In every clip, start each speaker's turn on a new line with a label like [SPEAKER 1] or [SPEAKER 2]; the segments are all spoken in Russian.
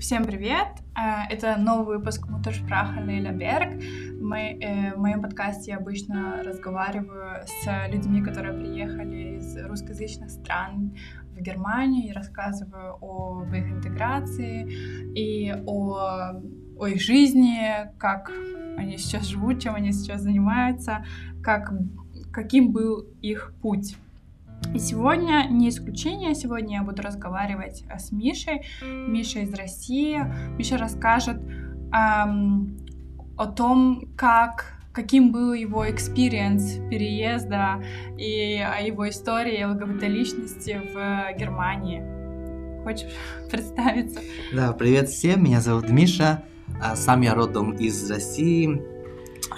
[SPEAKER 1] Всем привет! Э, это новый выпуск Муттершпраха Лейля Берг. Э, в моем подкасте я обычно разговариваю с людьми, которые приехали из русскоязычных стран в Германию и рассказываю об их интеграции и о, о их жизни, как они сейчас живут, чем они сейчас занимаются, как, каким был их путь. И сегодня не исключение, сегодня я буду разговаривать э, с Мишей. Миша из России. Миша расскажет эм, о том, как каким был его experience переезда и о его истории ЛГБТ-личности в Германии. Хочешь представиться?
[SPEAKER 2] Да, привет всем, меня зовут Миша, а, сам я родом из России,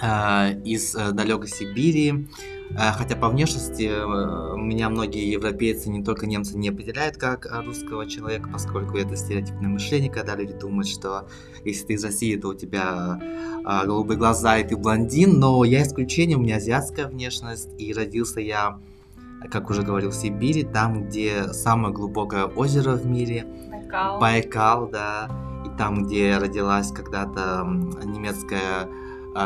[SPEAKER 2] а, из э, далекой Сибири. Э, хотя по внешности э, меня многие европейцы, не только немцы, не определяют как э, русского человека, поскольку это стереотипное мышление, когда люди думают, что если ты из России, то у тебя голубые глаза и ты блондин, но я исключение, у меня азиатская внешность, и родился я, как уже говорил, в Сибири, там, где самое глубокое озеро в мире.
[SPEAKER 1] Байкал.
[SPEAKER 2] Байкал, да. И там, где родилась когда-то немецкая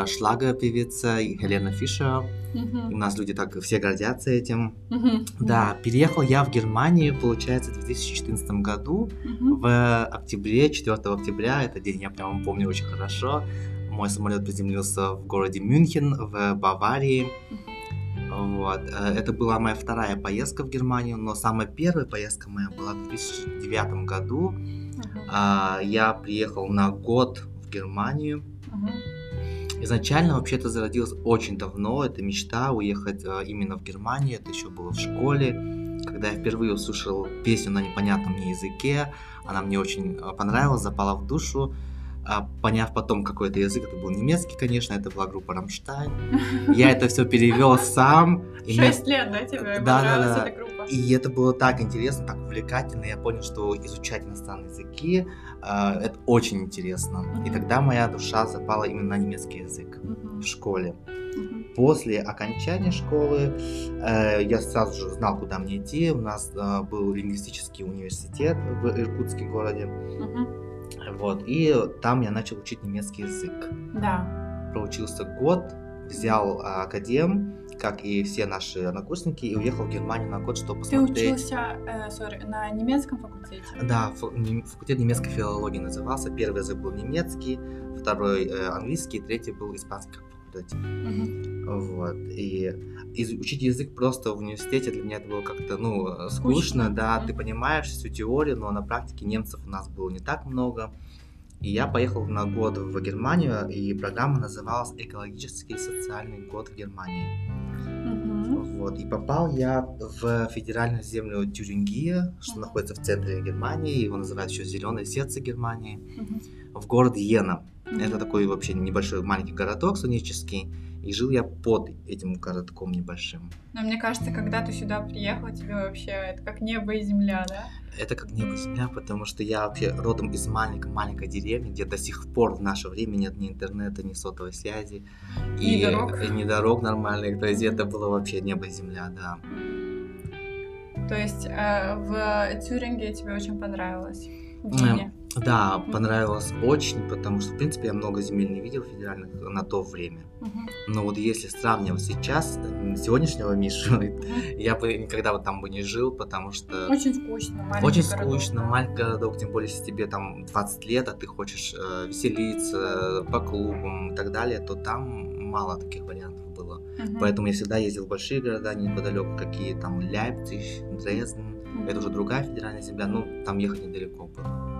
[SPEAKER 2] шлага-певица Хелена Фишер Uh-huh. У нас люди так все гордятся этим. Uh-huh. Да, переехал я в Германию, получается, в 2014 году, uh-huh. в октябре, 4 октября, этот день я прямо помню очень хорошо. Мой самолет приземлился в городе Мюнхен, в Баварии. Вот. Э, это была моя вторая поездка в Германию, но самая первая поездка моя была в 2009 году. Uh-huh. Я приехал на год в Германию. Uh-huh Изначально вообще-то зародилась очень давно, эта мечта уехать э, именно в Германию, это еще было в школе, когда я впервые услышал песню на непонятном мне языке, она мне очень э, понравилась, запала в душу, а, поняв потом какой-то язык, это был немецкий, конечно, это была группа Рамштайн. Я это все перевел сам.
[SPEAKER 1] Шесть лет, да, тебе да, да, да. эта группа?
[SPEAKER 2] И это было так интересно, так увлекательно. Я понял, что изучать иностранные языки это очень интересно. И тогда моя душа запала именно на немецкий язык в школе. После окончания школы э, я сразу же знал, куда мне идти. У нас э, был лингвистический университет в Иркутском городе. Вот, и там я начал учить немецкий язык.
[SPEAKER 1] Да.
[SPEAKER 2] Проучился год, взял а, академ, как и все наши однокурсники, и уехал в Германию на год, чтобы посмотреть.
[SPEAKER 1] Ты учился, э, sorry, на немецком факультете?
[SPEAKER 2] Да, факультет немецкой филологии назывался. Первый язык был немецкий, второй э, английский, третий был испанский как факультете. Угу. Вот. И, и учить язык просто в университете для меня это было как-то, ну, скучно, скучно да, ты понимаешь всю теорию, но на практике немцев у нас было не так много. И я поехал на год в Германию, и программа называлась «Экологический социальный год в Германии». Mm-hmm. Вот, и попал я в федеральную землю Тюрингия, что находится в центре Германии, его называют еще «Зеленое сердце Германии», mm-hmm. в город Йена. Mm-hmm. Это такой вообще небольшой маленький городок сунический, и жил я под этим городком небольшим.
[SPEAKER 1] Но мне кажется, когда ты сюда приехал, тебе вообще это как небо и земля, да?
[SPEAKER 2] Это как небо и земля, потому что я вообще родом из маленькой-маленькой деревни, где до сих пор в наше время нет ни интернета, ни сотовой связи.
[SPEAKER 1] И, и дорог.
[SPEAKER 2] И ни дорог нормальных. То есть это было вообще небо и земля, да.
[SPEAKER 1] То есть э, в Тюринге тебе очень понравилось? В Вене?
[SPEAKER 2] Да, понравилось очень, потому что, в принципе, я много земель не видел федеральных на то время. Угу. Но вот если сравнивать сейчас, сегодняшнего Мишу, угу. я бы никогда вот там бы не жил, потому что...
[SPEAKER 1] Очень скучно, маленький
[SPEAKER 2] Очень
[SPEAKER 1] городок,
[SPEAKER 2] скучно, маленький городок, тем более, если тебе там 20 лет, а ты хочешь э, веселиться по клубам и так далее, то там мало таких вариантов было. Угу. Поэтому я всегда ездил в большие города неподалеку, какие там Ляйпциг, Дрезден. Угу. Это уже другая федеральная земля, ну, там ехать недалеко было.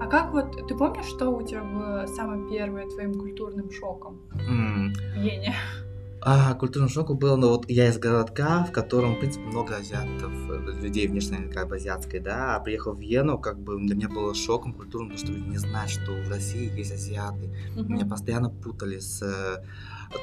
[SPEAKER 1] А как вот, ты помнишь, что у тебя было самым первым твоим культурным шоком mm. в Вене?
[SPEAKER 2] А, культурным шоком было, ну вот я из городка, в котором, в принципе, много азиатов, э, людей внешне как бы азиатской, да, а приехал в Вену, как бы для меня было шоком культурным, потому что люди не знают, что в России есть азиаты. Mm-hmm. Меня постоянно путали с э,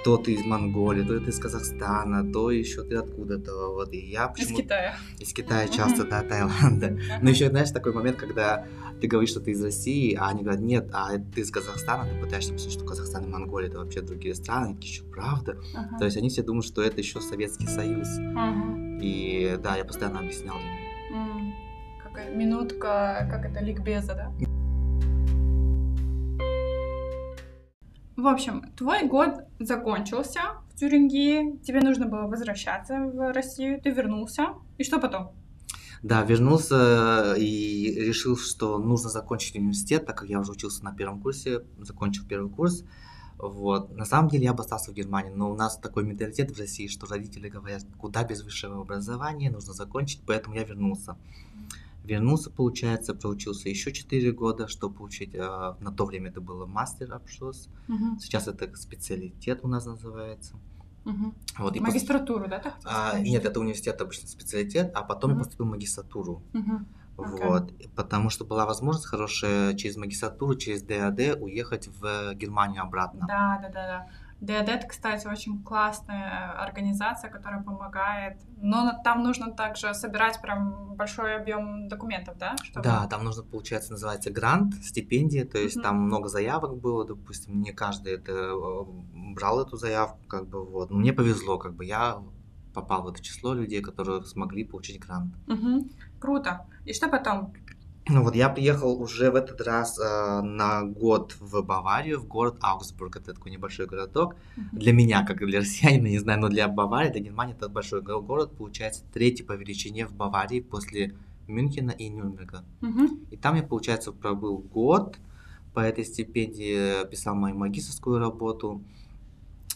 [SPEAKER 2] то ты из Монголии, то ты из Казахстана, то еще ты откуда-то. Вот. И я
[SPEAKER 1] почему... Из Китая.
[SPEAKER 2] Из Китая часто, да, Таиланда. Но еще, знаешь, такой момент, когда ты говоришь, что ты из России, а они говорят, нет, а ты из Казахстана, ты пытаешься писать, что Казахстан и Монголия это вообще другие страны, такие, что правда? То есть они все думают, что это еще Советский Союз. И да, я постоянно объяснял им.
[SPEAKER 1] Какая минутка, как это, ликбеза, да? В общем, твой год закончился в Тюрингии, тебе нужно было возвращаться в Россию, ты вернулся. И что потом?
[SPEAKER 2] Да, вернулся и решил, что нужно закончить университет, так как я уже учился на первом курсе, закончил первый курс. Вот. На самом деле я бы остался в Германии, но у нас такой менталитет в России, что родители говорят, куда без высшего образования, нужно закончить, поэтому я вернулся. Вернулся, получается, проучился еще 4 года, чтобы получить, э, на то время это было мастер обшос, угу. сейчас это специалитет у нас называется.
[SPEAKER 1] Угу. Вот, и Магистратуру, пос... да? Так
[SPEAKER 2] а, нет, это университет обычно специалитет, а потом угу. я поступил в магистратуру. Угу. Вот, okay. потому что была возможность хорошая через магистратуру, через ДАД уехать в Германию обратно.
[SPEAKER 1] Да, да, да, да. ДАД, кстати, очень классная организация, которая помогает. Но там нужно также собирать прям большой объем документов, да?
[SPEAKER 2] Чтобы... Да, там нужно, получается, называется грант, стипендия, то есть mm-hmm. там много заявок было, допустим, не каждый это э, брал эту заявку, как бы вот. Но мне повезло, как бы я попал в это число людей, которые смогли получить грант.
[SPEAKER 1] Угу. Круто. И что потом?
[SPEAKER 2] Ну вот я приехал уже в этот раз э, на год в Баварию, в город Аугсбург. Это такой небольшой городок. Uh-huh. Для меня, как для россиянина, не знаю, но для Баварии, для Германии это большой город. Получается третий по величине в Баварии после Мюнхена и Нюрнберга. Uh-huh. И там я, получается, пробыл год. По этой стипендии писал мою магистрскую работу.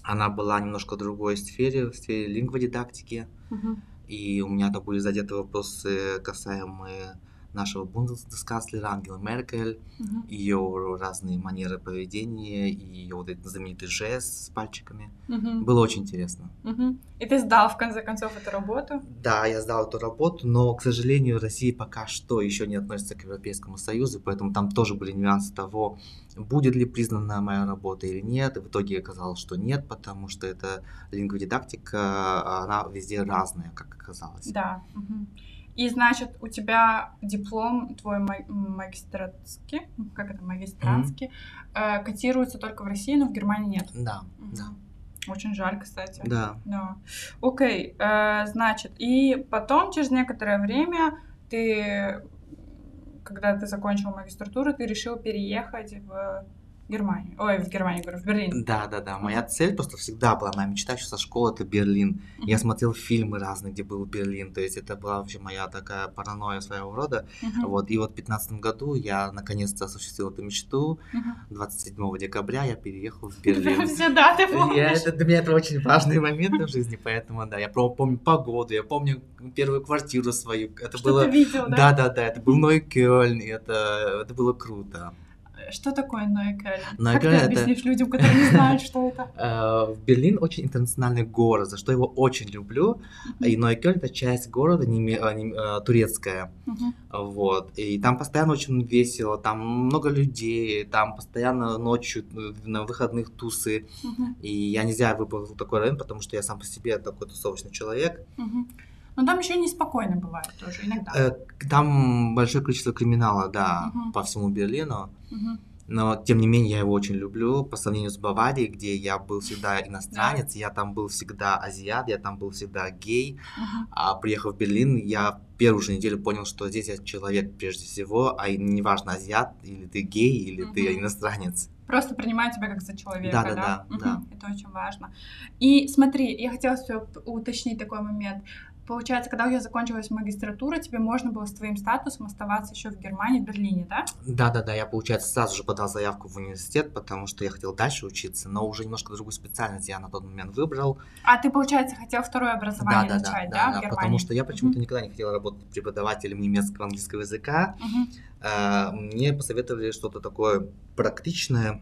[SPEAKER 2] Она была немножко в другой сфере, в сфере лингводидактики. Uh-huh. И у меня там были задеты вопросы, касаемые нашего бундесkanцлера Ангела Меркель, угу. ее разные манеры поведения и ее вот этот знаменитый жест с пальчиками. Угу. Было очень интересно.
[SPEAKER 1] Угу. И ты сдал в конце концов эту работу?
[SPEAKER 2] Да, я сдал эту работу, но, к сожалению, Россия пока что еще не относится к Европейскому Союзу, поэтому там тоже были нюансы того, будет ли признана моя работа или нет. И в итоге оказалось, что нет, потому что это лингводидактика, она везде разная, как оказалось.
[SPEAKER 1] Да. Угу. И, значит, у тебя диплом твой магистратский, как это, магистратский, mm-hmm. э, котируется только в России, но в Германии нет.
[SPEAKER 2] Да, mm-hmm. да.
[SPEAKER 1] Очень жаль, кстати.
[SPEAKER 2] Да.
[SPEAKER 1] Да. Окей, э, значит, и потом, через некоторое время, ты, когда ты закончил магистратуру, ты решил переехать в Германии. Ой, в Германии, говорю, в Берлин.
[SPEAKER 2] Да, да, да. Моя цель просто всегда была, моя мечта еще со школы это Берлин. Uh-huh. Я смотрел фильмы разные, где был Берлин. То есть это была вообще моя такая паранойя своего рода. Uh-huh. Вот. И вот в 2015 году я наконец-то осуществил эту мечту. Uh-huh. 27 декабря я переехал в Берлин.
[SPEAKER 1] Все даты помнишь?
[SPEAKER 2] Это, для меня это очень важные моменты в жизни, поэтому да, я помню погоду, я помню первую квартиру свою. Это
[SPEAKER 1] Что было... видел, да? Да,
[SPEAKER 2] да, да. Это был Ной Кёльн, это, это было круто.
[SPEAKER 1] Что такое Нойкель? Как ты объяснишь это... людям, которые не знают, что это?
[SPEAKER 2] Э, Берлин очень интернациональный город, за что его очень люблю. И Нойкель это часть города а, э, турецкая. Вот. И там постоянно очень весело, там много людей, там постоянно ночью на выходных тусы. И я нельзя выбрал такой район, потому что я сам по себе такой тусовочный человек.
[SPEAKER 1] Но там еще неспокойно бывает тоже иногда. Э,
[SPEAKER 2] там большое количество криминала, да, угу. по всему Берлину. Угу. Но, тем не менее, я его очень люблю по сравнению с Баварией, где я был всегда иностранец, да. я там был всегда азиат, я там был всегда гей. Uh-huh. А приехав в Берлин, я первую же неделю понял, что здесь я человек прежде всего, а неважно, азиат или ты гей, или uh-huh. ты иностранец.
[SPEAKER 1] Просто принимаю тебя как за человека,
[SPEAKER 2] да? Да, да, да.
[SPEAKER 1] Угу.
[SPEAKER 2] да.
[SPEAKER 1] Это очень важно. И смотри, я хотела уточнить такой момент получается, когда у тебя закончилась магистратура, тебе можно было с твоим статусом оставаться еще в Германии, в Берлине, да?
[SPEAKER 2] Да, да, да. Я, получается, сразу же подал заявку в университет, потому что я хотел дальше учиться, но уже немножко другую специальность я на тот момент выбрал.
[SPEAKER 1] А ты, получается, хотел второе образование да, начать, да, да, да,
[SPEAKER 2] да потому что я почему-то mm-hmm. никогда не хотел работать преподавателем немецкого английского языка. Mm-hmm. Мне посоветовали что-то такое практичное,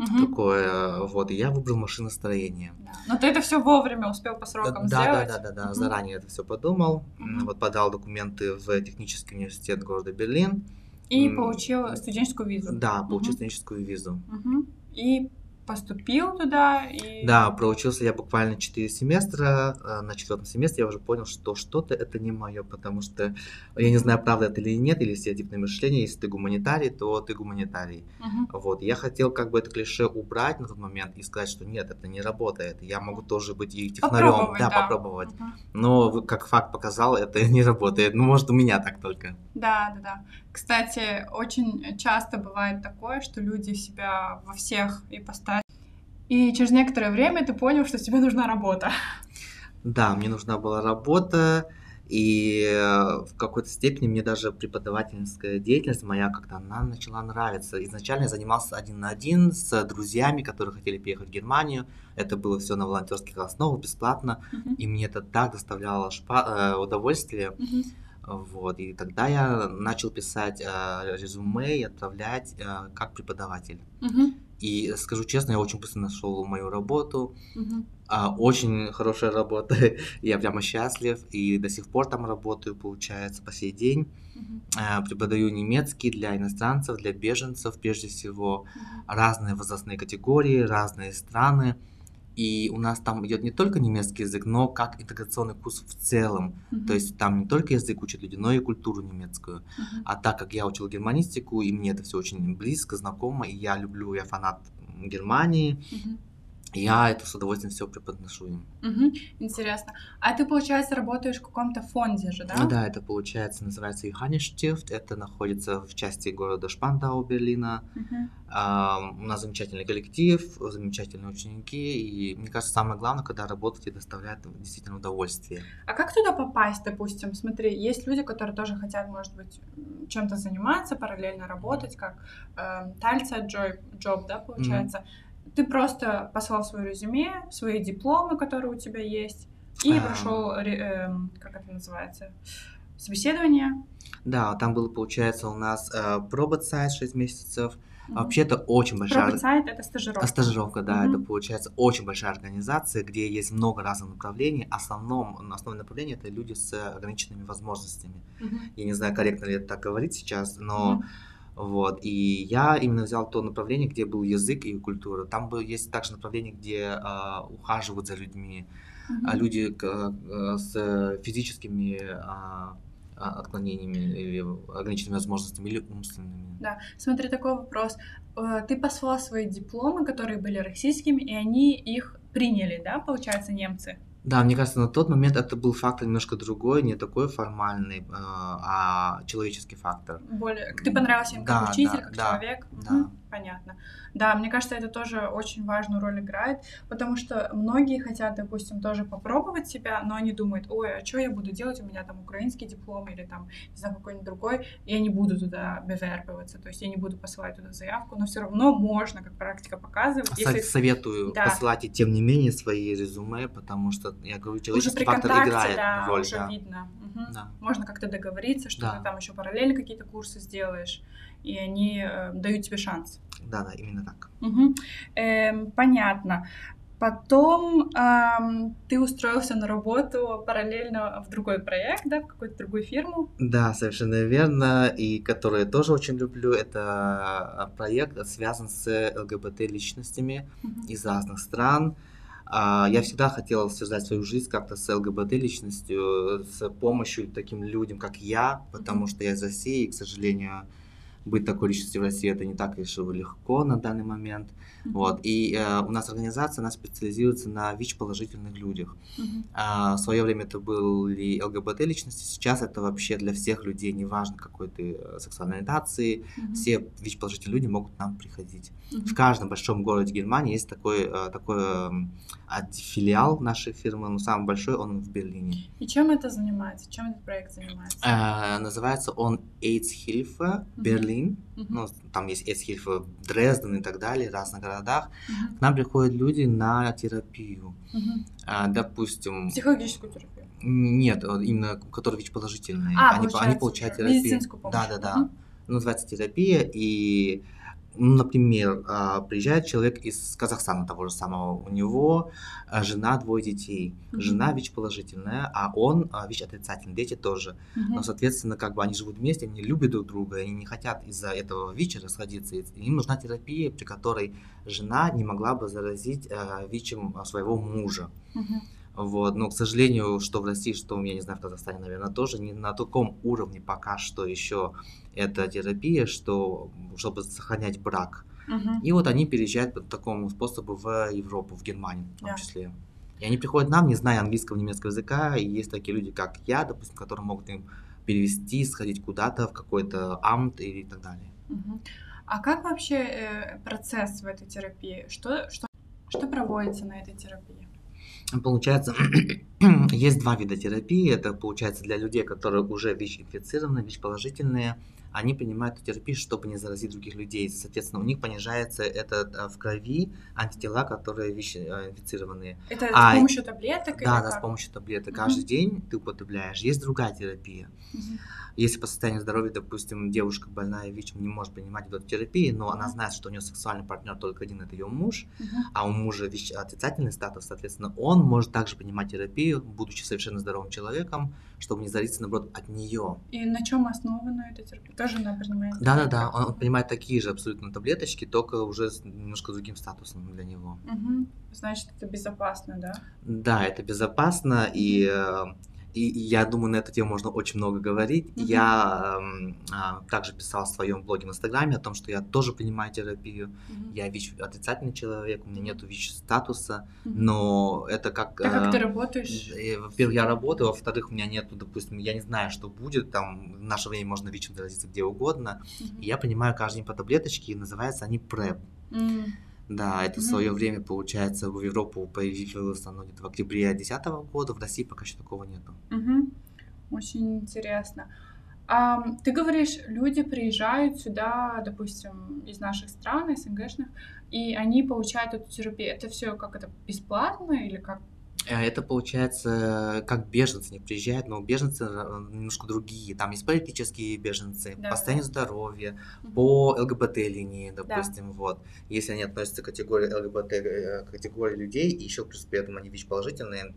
[SPEAKER 2] угу. такое, вот, и я выбрал машиностроение.
[SPEAKER 1] Да. Но ты это все вовремя успел по срокам да, сделать?
[SPEAKER 2] Да, да, да, да, угу. заранее это все подумал, угу. вот подал документы в технический университет города Берлин.
[SPEAKER 1] И получил студенческую визу?
[SPEAKER 2] Да, получил угу. студенческую визу.
[SPEAKER 1] Угу. И поступил туда и...
[SPEAKER 2] Да, проучился я буквально 4 семестра. Э, на четвертом семестре я уже понял, что что-то это не мое, потому что я не знаю, правда это или нет, или стереотипное мышление. Если ты гуманитарий, то ты гуманитарий. Uh-huh. Вот. Я хотел как бы это клише убрать на тот момент и сказать, что нет, это не работает. Я могу тоже быть и технарем. Да, да, попробовать. Uh-huh. Но, как факт показал, это не работает. Ну, может, у меня так только.
[SPEAKER 1] Да, да, да. Кстати, очень часто бывает такое, что люди себя во всех ипостасях И через некоторое время ты понял, что тебе нужна работа.
[SPEAKER 2] Да, мне нужна была работа, и э, в какой-то степени мне даже преподавательская деятельность моя как-то она начала нравиться. Изначально я занимался один на один с друзьями, которые хотели переехать в Германию. Это было все на волонтерских основах, бесплатно. Uh-huh. И мне это так доставляло шпа- э, удовольствие. Uh-huh. Вот, и тогда я начал писать э, резюме и отправлять э, как преподаватель. Uh-huh. И скажу честно, я очень быстро нашел мою работу. Uh-huh. А, очень хорошая работа. я прямо счастлив. И до сих пор там работаю, получается, по сей день. Uh-huh. А, преподаю немецкий для иностранцев, для беженцев, прежде всего. Uh-huh. Разные возрастные категории, разные страны. И у нас там идет не только немецкий язык, но как интеграционный курс в целом. Uh-huh. То есть там не только язык учат люди, но и культуру немецкую. Uh-huh. А так как я учил германистику, и мне это все очень близко, знакомо, и я люблю, я фанат Германии, uh-huh я это с удовольствием все преподношу им.
[SPEAKER 1] Угу, интересно. А ты, получается, работаешь в каком-то фонде же, да?
[SPEAKER 2] Да, это, получается, называется Юхаништифт. Это находится в части города Шпандау, Берлина. Угу. А, у нас замечательный коллектив, замечательные ученики. И мне кажется, самое главное, когда работаете, доставляет действительно удовольствие.
[SPEAKER 1] А как туда попасть, допустим? Смотри, есть люди, которые тоже хотят, может быть, чем-то заниматься, параллельно работать, как э, Тальца Джоб, да, получается. Mm ты просто послал свое резюме, свои дипломы, которые у тебя есть, и а... прошел, э, как это называется, собеседование.
[SPEAKER 2] Да, там было, получается, у нас э, пробацайт 6 месяцев. Mm-hmm. Вообще это очень большая...
[SPEAKER 1] Пробацайт — это стажировка.
[SPEAKER 2] Стажировка, да. Mm-hmm. Это, получается, очень большая организация, где есть много разных направлений. Основном, основное направление — это люди с ограниченными возможностями. Mm-hmm. Я не знаю, корректно ли это так говорить сейчас, но... Mm-hmm вот. И я именно взял то направление, где был язык и культура. Там был, есть также направление, где э, ухаживают за людьми, mm-hmm. люди э, с физическими э, отклонениями или ограниченными возможностями или умственными.
[SPEAKER 1] Да, смотри, такой вопрос. Э, ты послал свои дипломы, которые были российскими, и они их приняли, да, получается, немцы?
[SPEAKER 2] Да, мне кажется, на тот момент это был фактор немножко другой, не такой формальный, э, а человеческий фактор.
[SPEAKER 1] Более. Ты понравился им как да, учитель,
[SPEAKER 2] да,
[SPEAKER 1] как
[SPEAKER 2] да,
[SPEAKER 1] человек?
[SPEAKER 2] Да. Угу.
[SPEAKER 1] Понятно. Да, мне кажется, это тоже очень важную роль играет, потому что многие хотят, допустим, тоже попробовать себя, но они думают, ой, а что я буду делать, у меня там украинский диплом или там, не знаю, какой-нибудь другой, я не буду туда beвербоваться, то есть я не буду посылать туда заявку, но все равно можно, как практика показывает.
[SPEAKER 2] Если... Советую да. посылать и тем не менее свои резюме, потому что, я говорю, человеческий фактор играет
[SPEAKER 1] да,
[SPEAKER 2] роль.
[SPEAKER 1] Уже да. видно. Угу. Да. Можно как-то договориться, что да. ты там еще параллельно какие-то курсы сделаешь и они э, дают тебе шанс.
[SPEAKER 2] Да, да, именно так.
[SPEAKER 1] Угу. Э, понятно. Потом эм, ты устроился на работу параллельно в другой проект, да, в какую-то другую фирму?
[SPEAKER 2] Да, совершенно верно. И который я тоже очень люблю, это проект связан с ЛГБТ-личностями uh из разных стран. А, я всегда хотел связать свою жизнь как-то с ЛГБТ-личностью, с помощью таким людям, как я, потому что я из России, и, к сожалению, быть такой личностью в России это не так уж легко на данный момент. Mm-hmm. Вот. И э, у нас организация, она специализируется на ВИЧ-положительных людях. Mm-hmm. А, в свое время это были ЛГБТ-личности, сейчас это вообще для всех людей, неважно какой ты э, сексуальной ориентации, mm-hmm. все ВИЧ-положительные люди могут к нам приходить. Mm-hmm. В каждом большом городе Германии есть такой, э, такой э, филиал нашей фирмы, но самый большой он в Берлине.
[SPEAKER 1] И чем это занимается? Чем этот проект занимается?
[SPEAKER 2] Э, называется он AIDS-Hilfe mm-hmm. Berlin. Mm-hmm. Ну, там есть AIDS-Hilfe Дрезден и так далее, в разных городах. Mm-hmm. К нам приходят люди на терапию. Mm-hmm. А, допустим...
[SPEAKER 1] Психологическую терапию?
[SPEAKER 2] Нет, именно которые ВИЧ-положительные. А, они, они получают терапию.
[SPEAKER 1] Медицинскую помощь.
[SPEAKER 2] Да, да, да. Mm-hmm. Называется терапия, и ну, например, а, приезжает человек из Казахстана того же самого, у него а, жена, двое детей. Mm-hmm. Жена ВИЧ-положительная, а он а, ВИЧ-отрицательный, дети тоже. Mm-hmm. Но, соответственно, как бы они живут вместе, они любят друг друга, они не хотят из-за этого ВИЧа расходиться. Им нужна терапия, при которой жена не могла бы заразить ВИЧем своего мужа. Mm-hmm. Вот, но, к сожалению, что в России, что, я не знаю, в Казахстане, наверное, тоже не на таком уровне пока что еще эта терапия, что, чтобы сохранять брак. Угу. И вот они переезжают по такому способу в Европу, в Германию в том да. числе. И они приходят нам, не зная английского, немецкого языка, и есть такие люди, как я, допустим, которые могут им перевести, сходить куда-то в какой-то амт и так далее.
[SPEAKER 1] Угу. А как вообще э, процесс в этой терапии? Что, что Что проводится на этой терапии?
[SPEAKER 2] Получается, есть два вида терапии. Это, получается, для людей, которые уже ВИЧ-инфицированы, ВИЧ-положительные, они принимают терапию, чтобы не заразить других людей. Соответственно, у них понижается это э, в крови антитела, которые ВИЧ-инфицированные.
[SPEAKER 1] Это а, с помощью таблеток?
[SPEAKER 2] Да, да, с помощью таблеток. Угу. Каждый день ты употребляешь. Есть другая терапия. Угу. Если по состоянию здоровья, допустим, девушка больная ВИЧ не может принимать эту терапию, но она знает, что у нее сексуальный партнер только один, это ее муж, uh-huh. а у мужа ВИЧ отрицательный статус, соответственно, он может также принимать терапию, будучи совершенно здоровым человеком, чтобы не зариться, наоборот, от нее.
[SPEAKER 1] И на чем основана эта терапия? Тоже она принимает?
[SPEAKER 2] Да-да-да, он, он принимает такие же абсолютно таблеточки, только уже с немножко другим статусом для него.
[SPEAKER 1] Угу. Значит, это безопасно, да?
[SPEAKER 2] Да, это безопасно, и и, я думаю, на эту тему можно очень много говорить. Mm-hmm. Я э, также писал в своем блоге в Инстаграме о том, что я тоже принимаю терапию. Mm-hmm. Я ВИЧ отрицательный человек, у меня нет ВИЧ-статуса, mm-hmm. но это как...
[SPEAKER 1] А как ты работаешь?
[SPEAKER 2] Э, во-первых, я работаю, во-вторых, у меня нету, допустим, я не знаю, что будет, там в наше время можно ВИЧ заразиться где угодно. Mm-hmm. И я принимаю каждый день по таблеточке, и называются они PrEP. Mm-hmm. Да, это mm-hmm. в свое время, получается, в Европу появилось оно где-то в октябре 2010 года, в России пока еще такого нету.
[SPEAKER 1] Mm-hmm. Очень интересно. А, ты говоришь, люди приезжают сюда, допустим, из наших стран, СНГшных, и они получают эту терапию. Это все как это бесплатно или как
[SPEAKER 2] это получается, как беженцы не приезжают, но беженцы э, немножко другие. Там есть политические беженцы, да, по состоянию здоровья, угу. по ЛГБТ-линии, допустим, да. вот. Если они относятся к категории ЛГБТ, э, категории людей, и еще плюс при этом они ВИЧ-положительные,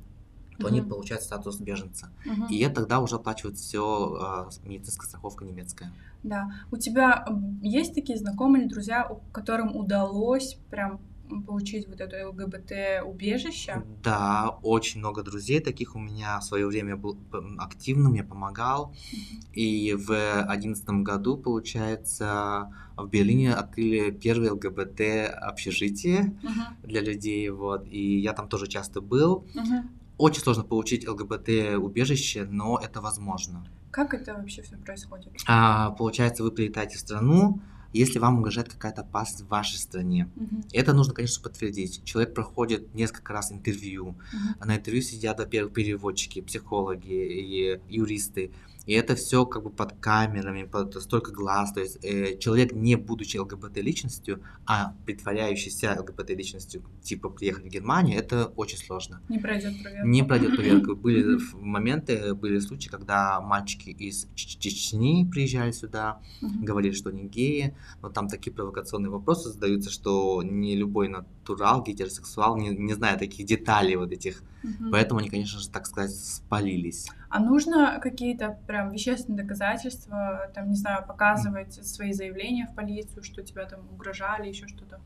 [SPEAKER 2] то угу. они получают статус беженца. Угу. И тогда уже оплачивает все э, медицинская страховка немецкая.
[SPEAKER 1] Да. У тебя есть такие знакомые или друзья, которым удалось прям получить вот это ЛГБТ-убежище?
[SPEAKER 2] Да, очень много друзей таких у меня в свое время был активным, я помогал. Mm-hmm. И в одиннадцатом году, получается, в Берлине открыли первое ЛГБТ-общежитие mm-hmm. для людей, вот, и я там тоже часто был. Mm-hmm. Очень сложно получить ЛГБТ-убежище, но это возможно.
[SPEAKER 1] Как это вообще все происходит?
[SPEAKER 2] А, получается, вы прилетаете в страну, если вам угрожает какая-то опасность в вашей стране. Угу. Это нужно, конечно, подтвердить. Человек проходит несколько раз интервью. Угу. На интервью сидят, во-первых, переводчики, психологи и юристы. И это все как бы под камерами, под столько глаз. То есть э, человек, не будучи ЛГБТ-личностью, а притворяющийся ЛГБТ-личностью, типа приехать в Германию, это очень сложно.
[SPEAKER 1] Не пройдет проверку.
[SPEAKER 2] Не пройдет проверку. Были моменты, были случаи, когда мальчики из Чечни приезжали сюда, говорили, что они геи, но там такие провокационные вопросы задаются, что не любой натурал, гетеросексуал не, не знает таких деталей вот этих. Поэтому они, конечно же, так сказать, спалились.
[SPEAKER 1] А нужно какие-то прям вещественные доказательства, там, не знаю, показывать свои заявления в полицию, что тебя там угрожали, еще что-то?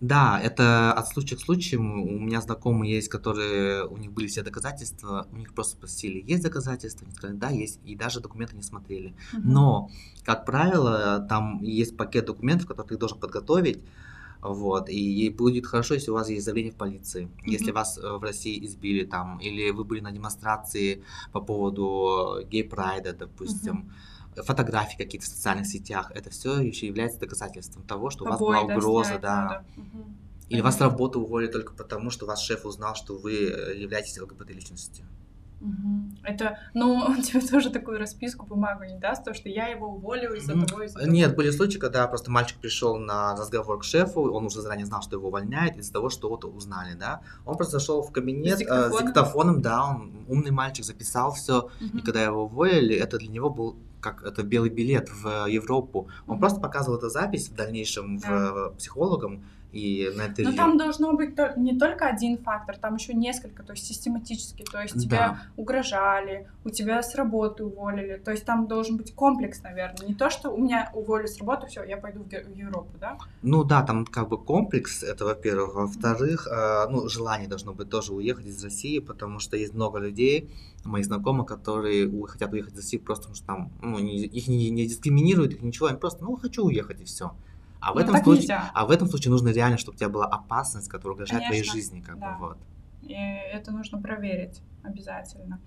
[SPEAKER 2] Да, это от случая к случаю. У меня знакомые есть, которые, у них были все доказательства, у них просто спросили, есть доказательства? Они сказали, да, есть, и даже документы не смотрели. Угу. Но, как правило, там есть пакет документов, которые ты должен подготовить, вот, и будет хорошо, если у вас есть заявление в полиции. Mm-hmm. Если вас э, в России избили там, или вы были на демонстрации по поводу гей-прайда, допустим, mm-hmm. фотографии какие-то в социальных сетях, это все еще является доказательством того, что Побои, у вас была угроза, да. Угу. Или вас с работы уволили только потому, что ваш шеф узнал, что вы являетесь ЛГБТ-личностью.
[SPEAKER 1] Угу. Это, ну, он тебе тоже такую расписку, бумагу не даст, то, что я его уволил из-за того, из-за того.
[SPEAKER 2] Нет, были случаи, когда просто мальчик пришел на разговор к шефу, он уже заранее знал, что его увольняют из-за того, что вот узнали, да. Он просто зашел в кабинет с диктофоном, э, с диктофоном да, он умный мальчик, записал все, угу. и когда его уволили, это для него был как это белый билет в Европу. Он угу. просто показывал эту запись в дальнейшем да. в психологам, и на интервью.
[SPEAKER 1] Но там должно быть не только один фактор, там еще несколько, то есть систематически, то есть да. тебя угрожали, у тебя с работы уволили, то есть там должен быть комплекс, наверное, не то, что у меня уволили с работы, все, я пойду в Европу, да?
[SPEAKER 2] Ну да, там как бы комплекс, это во-первых, во-вторых, э, ну желание должно быть тоже уехать из России, потому что есть много людей, моих знакомых, которые хотят уехать из России просто потому что там, ну, их не, не дискриминируют, их ничего, они просто, ну, хочу уехать и все. А в, этом случае, а в этом случае нужно реально, чтобы у тебя была опасность, которая угрожает Конечно, твоей жизни. Как да. бы, вот.
[SPEAKER 1] И это нужно проверить обязательно.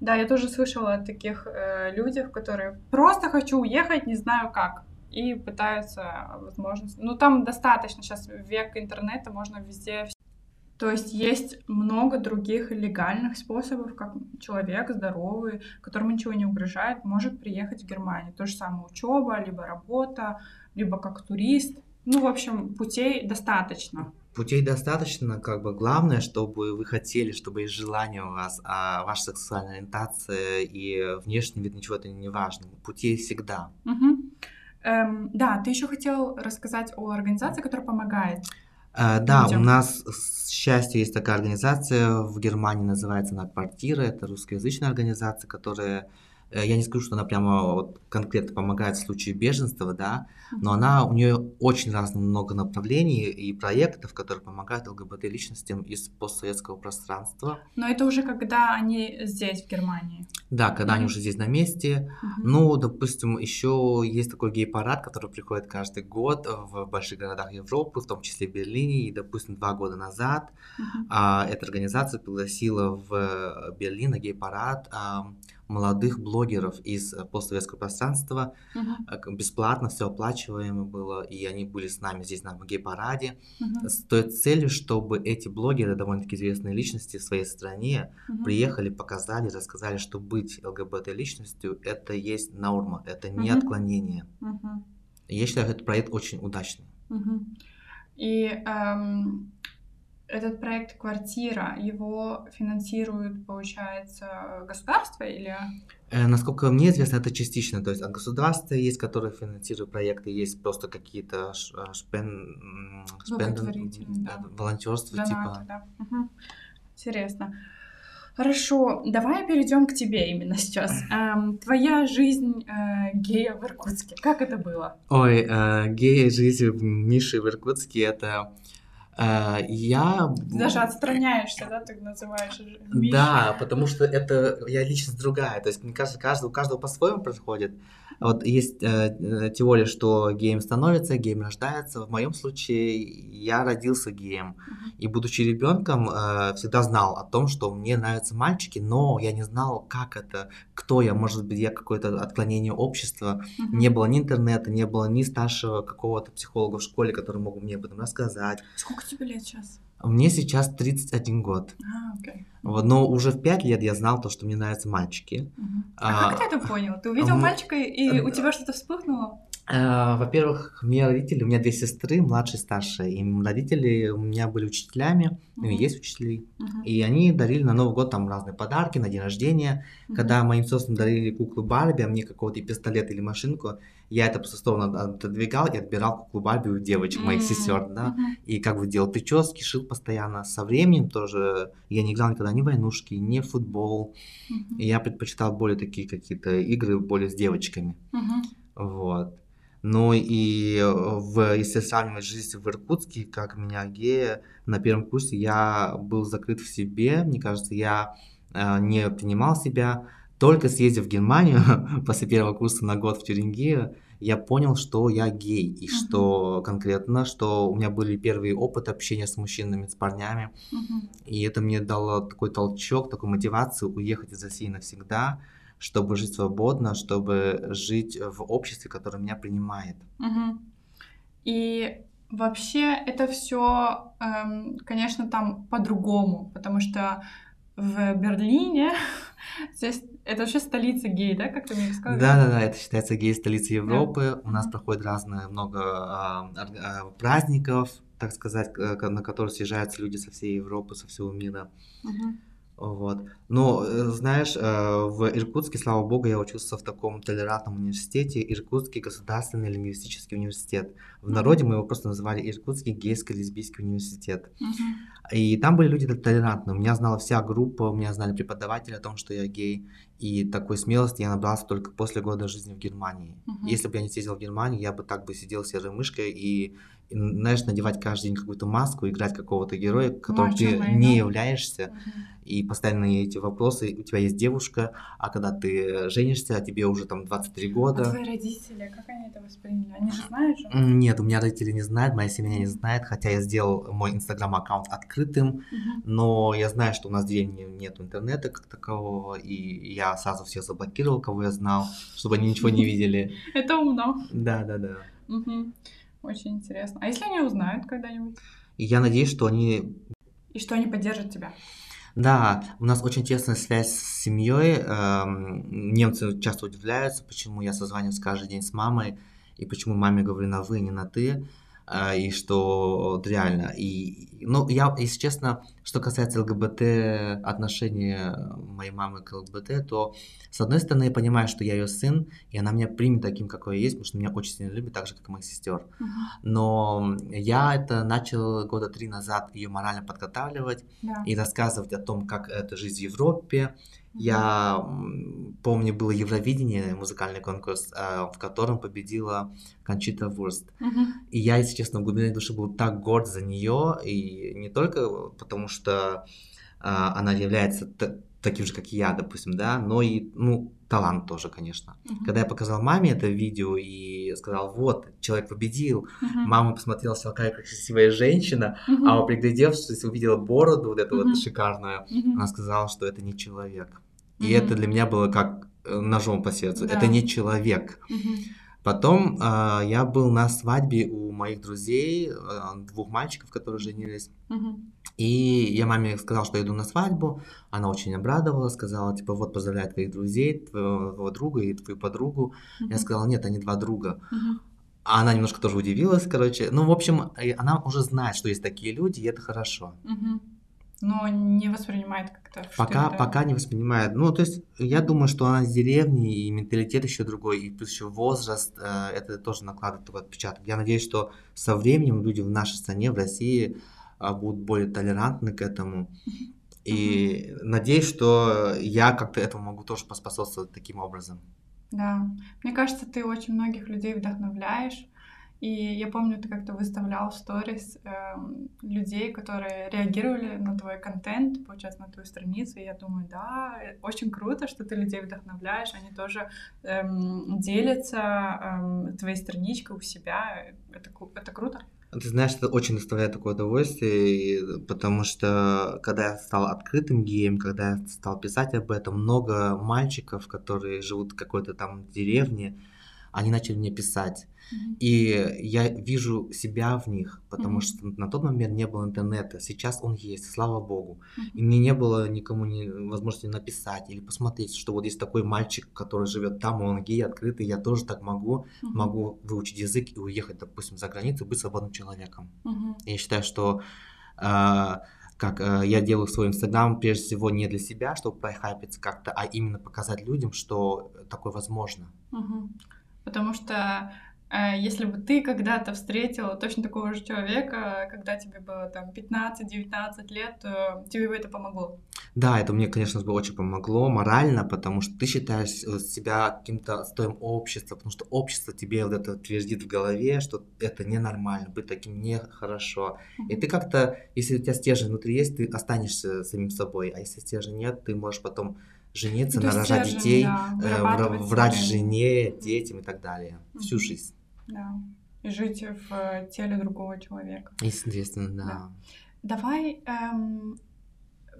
[SPEAKER 1] Да, я тоже слышала о таких э, людях, которые просто хочу уехать, не знаю как, и пытаются возможность. Ну там достаточно сейчас век интернета, можно везде То есть есть много других легальных способов, как человек здоровый, которому ничего не угрожает, может приехать в Германию. То же самое учеба, либо работа, либо как турист. Ну, в общем, путей достаточно.
[SPEAKER 2] Путей достаточно, как бы главное, чтобы вы хотели, чтобы есть желание у вас, а ваша сексуальная ориентация и внешний вид, ничего это не важно. Путей всегда.
[SPEAKER 1] Угу. Эм, да, ты еще хотел рассказать о организации, которая помогает.
[SPEAKER 2] Э, да, людям. у нас, с счастью, есть такая организация в Германии, называется она «Квартира». Это русскоязычная организация, которая я не скажу, что она прямо вот конкретно помогает в случае беженства, да, но она, у нее очень разных много направлений и проектов, которые помогают ЛГБТ-личностям из постсоветского пространства.
[SPEAKER 1] Но это уже когда они здесь, в Германии?
[SPEAKER 2] Да, когда mm-hmm. они уже здесь на месте. Mm-hmm. Ну, допустим, еще есть такой гей-парад, который приходит каждый год в больших городах Европы, в том числе в Берлине, и, допустим, два года назад mm-hmm. а, эта организация пригласила в Берлин на гей-парад а, молодых блогеров из э, постсоветского пространства. Uh-huh. Бесплатно все оплачиваемо было, и они были с нами здесь на гей-параде uh-huh. с той целью, чтобы эти блогеры, довольно-таки известные личности в своей стране, uh-huh. приехали, показали, рассказали, что быть ЛГБТ-личностью — это есть норма, это не uh-huh. отклонение. Uh-huh. Я считаю, этот проект очень удачный.
[SPEAKER 1] Uh-huh. И эм, этот проект «Квартира», его финансирует, получается, государство или...
[SPEAKER 2] Э, насколько мне известно, это частично. То есть от государства есть, которые финансируют проекты, есть просто какие-то э, шпен... шпен... да. волонтерство
[SPEAKER 1] Донаты, типа. Да. Угу. Интересно. Хорошо, давай перейдем к тебе именно сейчас. Эм, твоя жизнь э, гея в Иркутске, как это было?
[SPEAKER 2] Ой, э, гея жизнь Миши в Иркутске это Э, я...
[SPEAKER 1] даже отстраняешься, да, ты называешь
[SPEAKER 2] Миша. Да, потому что это я личность другая. То есть, мне кажется, каждый, у каждого по-своему происходит. Вот есть э, э, теория, что геем становится, геем рождается. В моем случае я родился геем. Uh-huh. И будучи ребенком, э, всегда знал о том, что мне нравятся мальчики, но я не знал, как это, кто я. Может быть, я какое-то отклонение общества. Uh-huh. Не было ни интернета, не было ни старшего какого-то психолога в школе, который мог мне об этом рассказать.
[SPEAKER 1] Сколько тебе лет сейчас?
[SPEAKER 2] Мне сейчас 31 год.
[SPEAKER 1] А, окей.
[SPEAKER 2] Вот, но уже в 5 лет я знал то, что мне нравятся мальчики.
[SPEAKER 1] Угу. А, а как ты это понял? Ты увидел мальчика, и у тебя что-то вспыхнуло?
[SPEAKER 2] А, во-первых, у меня родители, у меня две сестры, младшая и старшая, и родители у меня были учителями, uh-huh. и есть учители, uh-huh. и они дарили на Новый год там разные подарки, на день рождения. Uh-huh. Когда моим сестрам дарили куклу Барби, а мне какого-то пистолет или машинку, я это сторону отодвигал и отбирал куклу Барби у девочек, mm-hmm. моих сестер, да, mm-hmm. и как бы делал прически, шил постоянно. Со временем тоже я не играл никогда ни войнушки, ни в футбол, mm-hmm. и я предпочитал более такие какие-то игры, более с девочками, mm-hmm. вот. Ну и в, если сравнивать жизнь в Иркутске, как меня гея, на первом курсе я был закрыт в себе, мне кажется, я э, не принимал себя, только съездив в Германию после первого курса на год в Тюрингию, я понял, что я гей, и uh-huh. что конкретно, что у меня были первые опыты общения с мужчинами, с парнями, uh-huh. и это мне дало такой толчок, такую мотивацию уехать из России навсегда, чтобы жить свободно, чтобы жить в обществе, которое меня принимает.
[SPEAKER 1] Uh-huh. И вообще это все, эм, конечно, там по-другому, потому что в Берлине. Здесь это вообще столица гей, да, как ты мне сказал?
[SPEAKER 2] Да, да, да, это считается гей столицей Европы. Да. У нас проходит разное много а, а, праздников, так сказать, на которые съезжаются люди со всей Европы, со всего мира. Угу. Вот. Но, э, знаешь, э, в Иркутске, слава богу, я учился в таком толерантном университете, Иркутский государственный лингвистический университет. В народе мы его просто называли Иркутский гейско-лесбийский университет. Uh-huh. И там были люди толерантные. У меня знала вся группа, у меня знали преподаватели о том, что я гей. И такой смелости я набрался только после года жизни в Германии. Uh-huh. Если бы я не съездил в Германию, я бы так бы сидел серой мышкой и и, знаешь, надевать каждый день какую-то маску, играть какого-то героя, которым ты не являешься, uh-huh. и постоянно эти вопросы, у тебя есть девушка, а когда ты женишься, а тебе уже там 23 года.
[SPEAKER 1] А твои родители, как они это восприняли? Они же знают же?
[SPEAKER 2] Нет, у меня родители не знают, моя семья не знает, хотя я сделал мой инстаграм-аккаунт открытым, uh-huh. но я знаю, что у нас в деревне нет интернета как такового, и я сразу всех заблокировал, кого я знал, чтобы они ничего не видели.
[SPEAKER 1] Это умно.
[SPEAKER 2] Да, да, да.
[SPEAKER 1] Очень интересно. А если они узнают когда-нибудь?
[SPEAKER 2] Я надеюсь, что они
[SPEAKER 1] и что они поддержат тебя.
[SPEAKER 2] Да, у нас очень тесная связь с семьей. Эм, немцы часто удивляются, почему я созваниваюсь каждый день с мамой, и почему маме говорю на вы, не на ты. А, и что реально. И, ну, я, если честно, что касается ЛГБТ, отношения моей мамы к ЛГБТ, то, с одной стороны, я понимаю, что я ее сын, и она меня примет таким, какой я есть, потому что меня очень сильно любит, так же, как и моих сестер. Но я это начал года три назад ее морально подготавливать да. и рассказывать о том, как это жизнь в Европе, я помню, было Евровидение, музыкальный конкурс, а, в котором победила Кончита Вурст. Uh-huh. И я, если честно, в глубине души был так горд за нее, и не только потому, что а, она является таким же, как и я, допустим, да, но и, ну, талант тоже, конечно. Uh-huh. Когда я показал маме это видео и сказал, вот, человек победил, uh-huh. мама посмотрела, сказала, какая красивая женщина, uh-huh. а приглядевшись, увидела бороду вот эту uh-huh. вот шикарную, uh-huh. она сказала, что это не человек. И uh-huh. это для меня было как э, ножом по сердцу. Да. Это не человек. Uh-huh. Потом э, я был на свадьбе у моих друзей, э, двух мальчиков, которые женились. Uh-huh. И я маме сказал, что иду на свадьбу. Она очень обрадовалась, сказала, типа, вот поздравляю твоих друзей, твоего друга и твою подругу. Uh-huh. Я сказал, нет, они два друга. Uh-huh. А она немножко тоже удивилась, короче. Ну, в общем, она уже знает, что есть такие люди, и это хорошо.
[SPEAKER 1] Uh-huh но не воспринимает как-то.
[SPEAKER 2] Пока, это... пока не воспринимает. Ну, то есть, я думаю, что она из деревни, и менталитет еще другой, и плюс еще возраст, э, это тоже накладывает такой отпечаток. Я надеюсь, что со временем люди в нашей стране, в России, будут более толерантны к этому. И mm надеюсь, что я как-то этому могу тоже поспособствовать таким образом.
[SPEAKER 1] Да. Мне кажется, ты очень многих людей вдохновляешь. И я помню, ты как-то выставлял в сторис э, людей, которые реагировали на твой контент, получается, на твою страницу. И я думаю, да, э, очень круто, что ты людей вдохновляешь. Они тоже эм, делятся эм, твоей страничкой у себя. Это, это круто.
[SPEAKER 2] Ты знаешь, это очень доставляет такое удовольствие, потому что когда я стал открытым геем, когда я стал писать об этом, много мальчиков, которые живут в какой-то там деревне, они начали мне писать. Mm-hmm. И я вижу себя в них, потому mm-hmm. что на тот момент не было интернета. Сейчас он есть, слава богу. Mm-hmm. И мне не было никому не, возможности написать или посмотреть, что вот есть такой мальчик, который живет там, он гей, открытый, я тоже так могу. Mm-hmm. Могу выучить язык и уехать, допустим, за границу, быть свободным человеком. Mm-hmm. я считаю, что э, как э, я делаю свой инстаграм прежде всего не для себя, чтобы прохайпиться как-то, а именно показать людям, что такое возможно.
[SPEAKER 1] Угу. Потому что э, если бы ты когда-то встретила точно такого же человека, когда тебе было там 15-19 лет, то тебе бы это помогло.
[SPEAKER 2] Да, это мне, конечно бы очень помогло морально, потому что ты считаешь э, себя каким-то стоем общества, потому что общество тебе вот это твердит в голове, что это ненормально, быть таким нехорошо. Mm-hmm. И ты как-то, если у тебя стержень внутри есть, ты останешься самим собой, а если стержня нет, ты можешь потом жениться, ну, нарожать детей, да, э, врать жене, детям и так далее. Всю жизнь.
[SPEAKER 1] Да. И жить в э, теле другого человека.
[SPEAKER 2] Естественно, да. да.
[SPEAKER 1] Давай эм,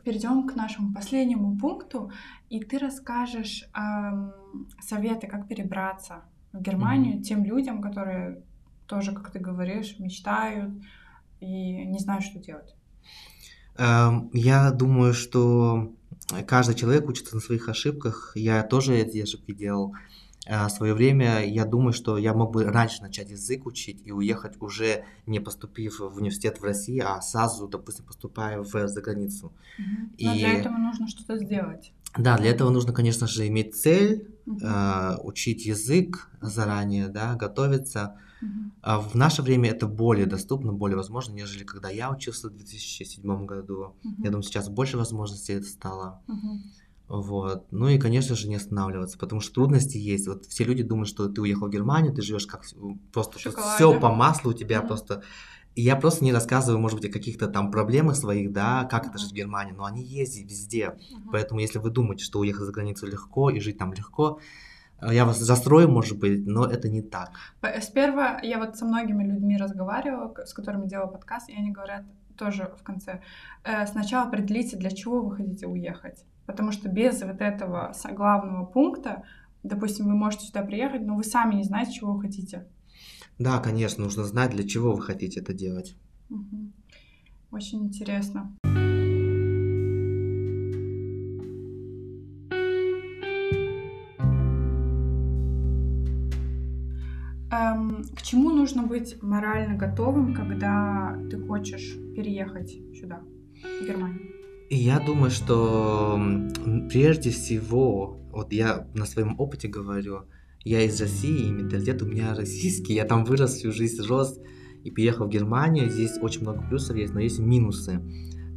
[SPEAKER 1] перейдем к нашему последнему пункту, и ты расскажешь эм, советы, как перебраться в Германию mm-hmm. тем людям, которые тоже, как ты говоришь, мечтают и не знают, что делать.
[SPEAKER 2] Эм, я думаю, что каждый человек учится на своих ошибках. Я тоже эти ошибки делал. А в свое время я думаю, что я мог бы раньше начать язык учить и уехать уже не поступив в университет в России, а сразу, допустим, поступая в заграницу.
[SPEAKER 1] Угу. И... Но для этого нужно что-то сделать.
[SPEAKER 2] Да, для этого нужно, конечно же, иметь цель, угу. э, учить язык заранее, да, готовиться. А в наше время это более доступно, более возможно, нежели когда я учился в 2007 году. Uh-huh. Я думаю, сейчас больше возможностей это стало. Uh-huh. Вот. Ну и, конечно же, не останавливаться, потому что трудности есть. Вот все люди думают, что ты уехал в Германию, ты живешь как просто все по маслу у тебя uh-huh. просто. И я просто не рассказываю, может быть, о каких-то там проблемах своих, да, как это жить в Германии, но они есть везде. Uh-huh. Поэтому, если вы думаете, что уехать за границу легко и жить там легко, я вас застрою, может быть, но это не так.
[SPEAKER 1] Сперва я вот со многими людьми разговаривала, с которыми делала подкаст, и они говорят тоже в конце, э, сначала определите, для чего вы хотите уехать. Потому что без вот этого главного пункта, допустим, вы можете сюда приехать, но вы сами не знаете, чего вы хотите.
[SPEAKER 2] Да, конечно, нужно знать, для чего вы хотите это делать.
[SPEAKER 1] Очень интересно. Эм, к чему нужно быть морально готовым, когда ты хочешь переехать сюда, в Германию?
[SPEAKER 2] Я думаю, что прежде всего, вот я на своем опыте говорю, я из России, и менталитет у меня российский, я там вырос всю жизнь, рос и приехал в Германию, здесь очень много плюсов есть, но есть минусы,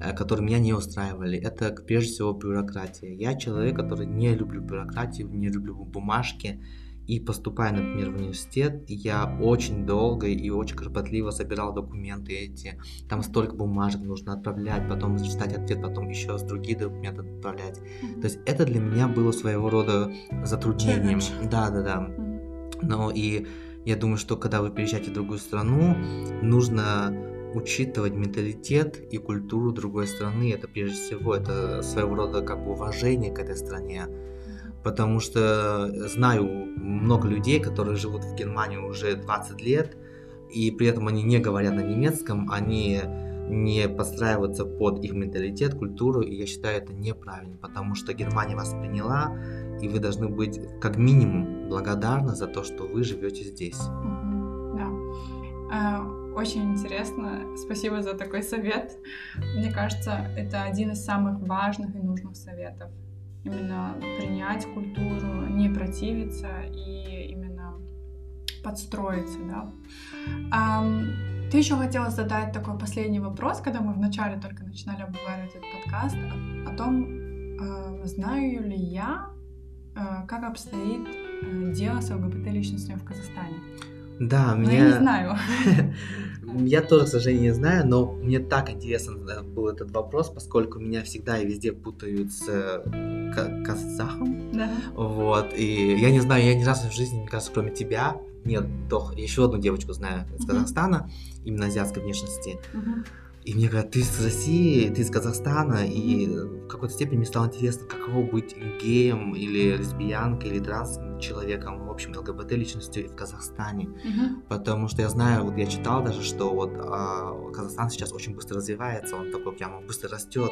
[SPEAKER 2] э, которые меня не устраивали. Это прежде всего бюрократия. Я человек, который не люблю бюрократию, не люблю бумажки, и поступая, например, в университет, я очень долго и очень кропотливо собирал документы эти. Там столько бумажек нужно отправлять, потом читать ответ, потом еще с другие документы отправлять. Mm-hmm. То есть это для меня было своего рода затруднением. Да, да, да. Mm-hmm. Но и я думаю, что когда вы переезжаете в другую страну, нужно учитывать менталитет и культуру другой страны. Это прежде всего, это своего рода как бы уважение к этой стране потому что знаю много людей, которые живут в Германии уже 20 лет, и при этом они не говорят на немецком, они не подстраиваются под их менталитет, культуру, и я считаю это неправильно, потому что Германия вас приняла, и вы должны быть как минимум благодарны за то, что вы живете здесь.
[SPEAKER 1] Да. А, очень интересно. Спасибо за такой совет. Мне кажется, это один из самых важных и нужных советов именно принять культуру, не противиться и именно подстроиться, да. Um, ты еще хотела задать такой последний вопрос, когда мы вначале только начинали обговаривать этот подкаст, о, о том, uh, знаю ли я, uh, как обстоит uh, дело с ЛГБТ-личностью в Казахстане.
[SPEAKER 2] Да,
[SPEAKER 1] но меня... я не знаю.
[SPEAKER 2] Я тоже, к сожалению, не знаю, но мне так интересно был этот вопрос, поскольку меня всегда и везде путают с э, казахом. Да. Вот, и я не знаю, я ни разу в жизни, мне кажется, кроме тебя, нет, doch, еще одну девочку знаю из Казахстана, именно азиатской внешности. И мне говорят, ты из России, ты из Казахстана, и в какой-то степени мне стало интересно, каково быть геем или лесбиянкой или транс человеком, в общем, ЛГБТ личностью в Казахстане. Mm-hmm. Потому что я знаю, вот я читал даже, что вот а, Казахстан сейчас очень быстро развивается, он такой прямо быстро растет.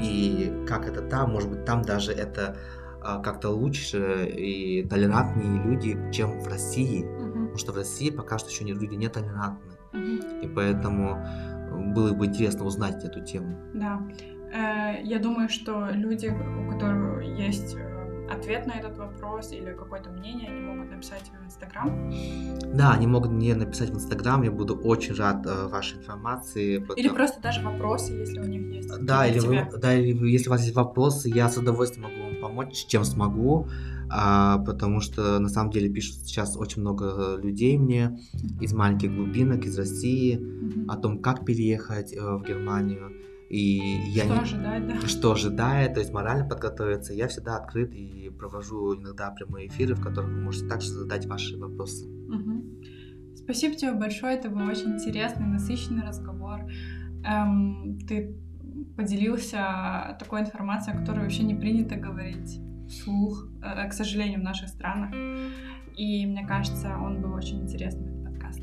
[SPEAKER 2] И как это там, может быть, там даже это а, как-то лучше и толерантнее люди, чем в России. Mm-hmm. Потому что в России пока что еще люди не толерантны. Mm-hmm. И поэтому было бы интересно узнать эту тему.
[SPEAKER 1] Да. Э, я думаю, что люди, у которых есть э, ответ на этот вопрос или какое-то мнение, они могут написать в Инстаграм.
[SPEAKER 2] Да, они могут мне написать в Инстаграм, я буду очень рад э, вашей информации.
[SPEAKER 1] Потом... Или просто даже вопросы, если у них есть.
[SPEAKER 2] Да, или, вы, да, или если у вас есть вопросы, я с удовольствием могу вам помочь, чем смогу а, потому что на самом деле пишут сейчас очень много людей мне из маленьких глубинок, из России, mm-hmm. о том, как переехать э, в Германию. И
[SPEAKER 1] я что не... ожидать, да?
[SPEAKER 2] Что ожидает, то есть морально подготовиться. Я всегда открыт и провожу иногда прямые эфиры, в которых вы можете также задать ваши вопросы.
[SPEAKER 1] Угу. Спасибо тебе большое, это был очень интересный, насыщенный разговор. Эм, ты поделился такой информацией, о которой вообще не принято говорить вслух, э, к сожалению, в наших странах. И мне кажется, он был очень интересным, этот подкаст.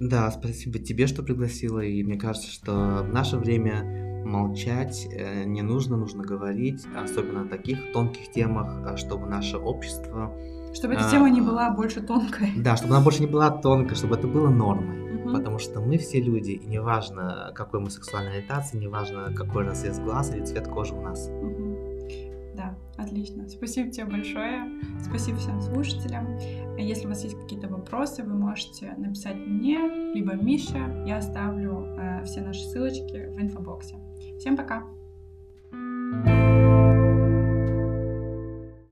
[SPEAKER 2] Да, спасибо тебе, что пригласила. И мне кажется, что в наше время молчать э, не нужно, нужно говорить, особенно о таких тонких темах, а чтобы наше общество...
[SPEAKER 1] Чтобы эта а, тема не была больше тонкой.
[SPEAKER 2] Да, чтобы она больше не была тонкой, чтобы это было нормой. Угу. Потому что мы все люди, и неважно, какой мы сексуальной ориентации, неважно, какой разрез глаз или цвет кожи у нас.
[SPEAKER 1] Угу. Отлично. Спасибо тебе большое. Спасибо всем слушателям. Если у вас есть какие-то вопросы, вы можете написать мне, либо Мише. Я оставлю э, все наши ссылочки в инфобоксе. Всем пока! thank you